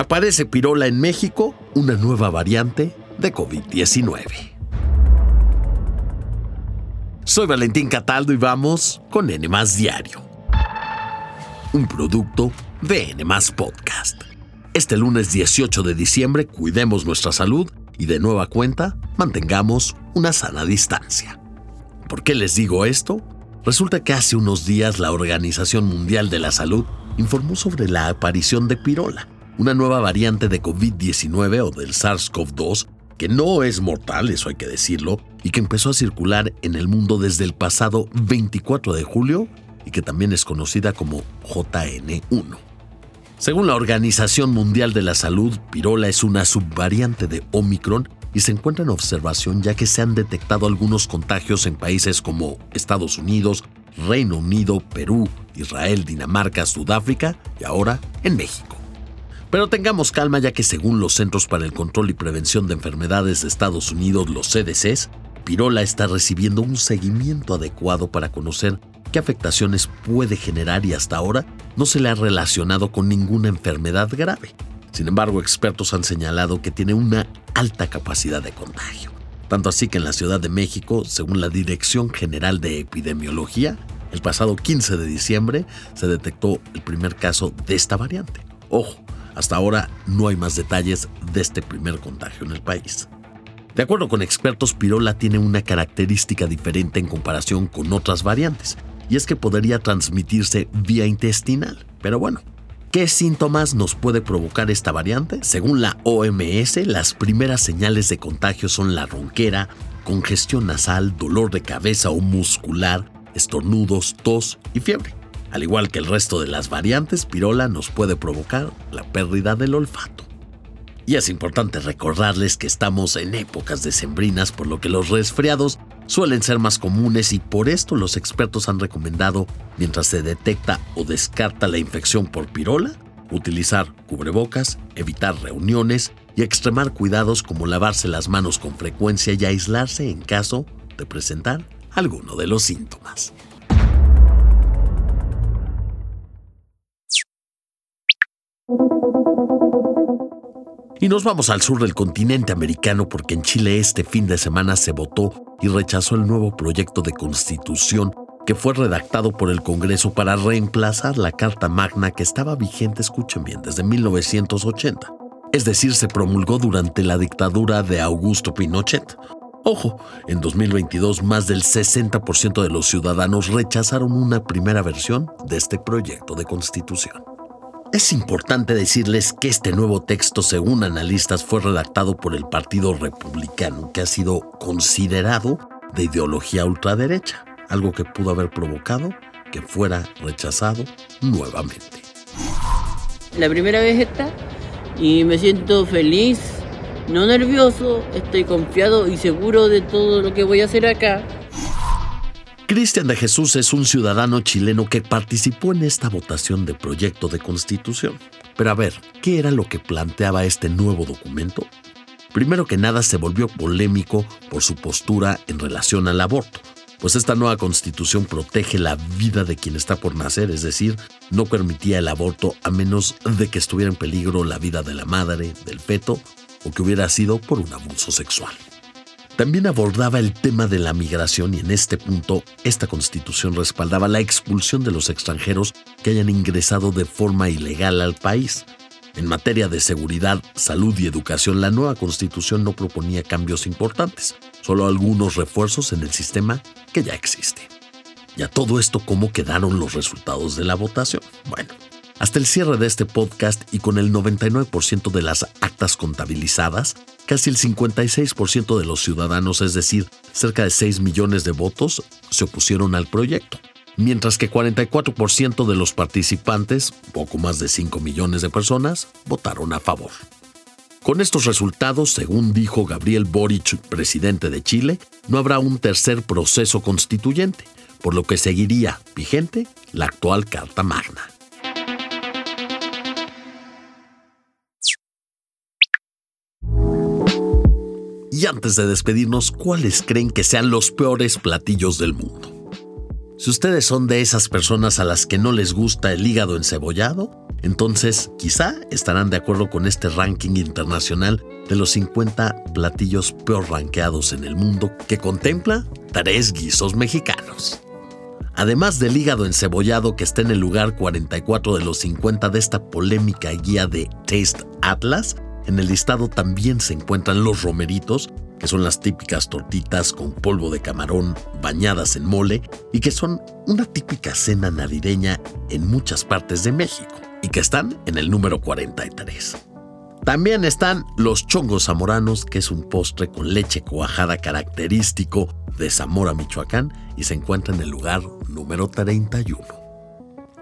Aparece Pirola en México, una nueva variante de COVID-19. Soy Valentín Cataldo y vamos con N Diario. Un producto de N Podcast. Este lunes 18 de diciembre cuidemos nuestra salud y de nueva cuenta mantengamos una sana distancia. ¿Por qué les digo esto? Resulta que hace unos días la Organización Mundial de la Salud informó sobre la aparición de pirola, una nueva variante de COVID-19 o del SARS-CoV-2 que no es mortal, eso hay que decirlo, y que empezó a circular en el mundo desde el pasado 24 de julio y que también es conocida como JN1. Según la Organización Mundial de la Salud, pirola es una subvariante de Omicron y se encuentra en observación ya que se han detectado algunos contagios en países como Estados Unidos, Reino Unido, Perú, Israel, Dinamarca, Sudáfrica y ahora en México. Pero tengamos calma ya que según los Centros para el Control y Prevención de Enfermedades de Estados Unidos, los CDCs, Pirola está recibiendo un seguimiento adecuado para conocer qué afectaciones puede generar y hasta ahora no se le ha relacionado con ninguna enfermedad grave. Sin embargo, expertos han señalado que tiene una alta capacidad de contagio. Tanto así que en la Ciudad de México, según la Dirección General de Epidemiología, el pasado 15 de diciembre se detectó el primer caso de esta variante. Ojo, hasta ahora no hay más detalles de este primer contagio en el país. De acuerdo con expertos, Pirola tiene una característica diferente en comparación con otras variantes, y es que podría transmitirse vía intestinal. Pero bueno, ¿Qué síntomas nos puede provocar esta variante? Según la OMS, las primeras señales de contagio son la ronquera, congestión nasal, dolor de cabeza o muscular, estornudos, tos y fiebre. Al igual que el resto de las variantes, pirola nos puede provocar la pérdida del olfato. Y es importante recordarles que estamos en épocas decembrinas, por lo que los resfriados suelen ser más comunes y por esto los expertos han recomendado, mientras se detecta o descarta la infección por pirola, utilizar cubrebocas, evitar reuniones y extremar cuidados como lavarse las manos con frecuencia y aislarse en caso de presentar alguno de los síntomas. Nos vamos al sur del continente americano porque en Chile este fin de semana se votó y rechazó el nuevo proyecto de constitución que fue redactado por el Congreso para reemplazar la Carta Magna que estaba vigente, escuchen bien, desde 1980. Es decir, se promulgó durante la dictadura de Augusto Pinochet. Ojo, en 2022 más del 60% de los ciudadanos rechazaron una primera versión de este proyecto de constitución. Es importante decirles que este nuevo texto, según analistas, fue redactado por el Partido Republicano, que ha sido considerado de ideología ultraderecha, algo que pudo haber provocado que fuera rechazado nuevamente. La primera vez está y me siento feliz, no nervioso, estoy confiado y seguro de todo lo que voy a hacer acá Cristian de Jesús es un ciudadano chileno que participó en esta votación de proyecto de constitución. Pero a ver, ¿qué era lo que planteaba este nuevo documento? Primero que nada se volvió polémico por su postura en relación al aborto, pues esta nueva constitución protege la vida de quien está por nacer, es decir, no permitía el aborto a menos de que estuviera en peligro la vida de la madre, del feto o que hubiera sido por un abuso sexual. También abordaba el tema de la migración y en este punto esta constitución respaldaba la expulsión de los extranjeros que hayan ingresado de forma ilegal al país. En materia de seguridad, salud y educación, la nueva constitución no proponía cambios importantes, solo algunos refuerzos en el sistema que ya existe. Y a todo esto, ¿cómo quedaron los resultados de la votación? Bueno, hasta el cierre de este podcast y con el 99% de las actas contabilizadas, casi el 56% de los ciudadanos, es decir, cerca de 6 millones de votos, se opusieron al proyecto, mientras que 44% de los participantes, poco más de 5 millones de personas, votaron a favor. Con estos resultados, según dijo Gabriel Boric, presidente de Chile, no habrá un tercer proceso constituyente, por lo que seguiría vigente la actual Carta Magna. Y antes de despedirnos, ¿cuáles creen que sean los peores platillos del mundo? Si ustedes son de esas personas a las que no les gusta el hígado encebollado, entonces quizá estarán de acuerdo con este ranking internacional de los 50 platillos peor rankeados en el mundo que contempla tres guisos mexicanos. Además del hígado encebollado que está en el lugar 44 de los 50 de esta polémica guía de Taste Atlas, en el listado también se encuentran los romeritos, que son las típicas tortitas con polvo de camarón bañadas en mole y que son una típica cena navideña en muchas partes de México y que están en el número 43. También están los chongos zamoranos, que es un postre con leche cuajada característico de Zamora, Michoacán, y se encuentra en el lugar número 31.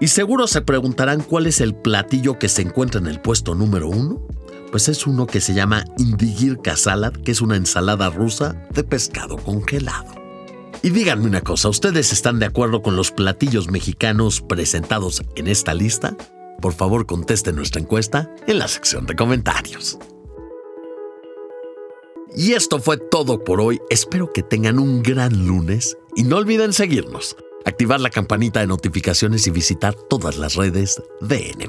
Y seguro se preguntarán cuál es el platillo que se encuentra en el puesto número 1. Pues es uno que se llama Indigirka Salad, que es una ensalada rusa de pescado congelado. Y díganme una cosa, ¿ustedes están de acuerdo con los platillos mexicanos presentados en esta lista? Por favor, conteste nuestra encuesta en la sección de comentarios. Y esto fue todo por hoy. Espero que tengan un gran lunes y no olviden seguirnos, activar la campanita de notificaciones y visitar todas las redes de N.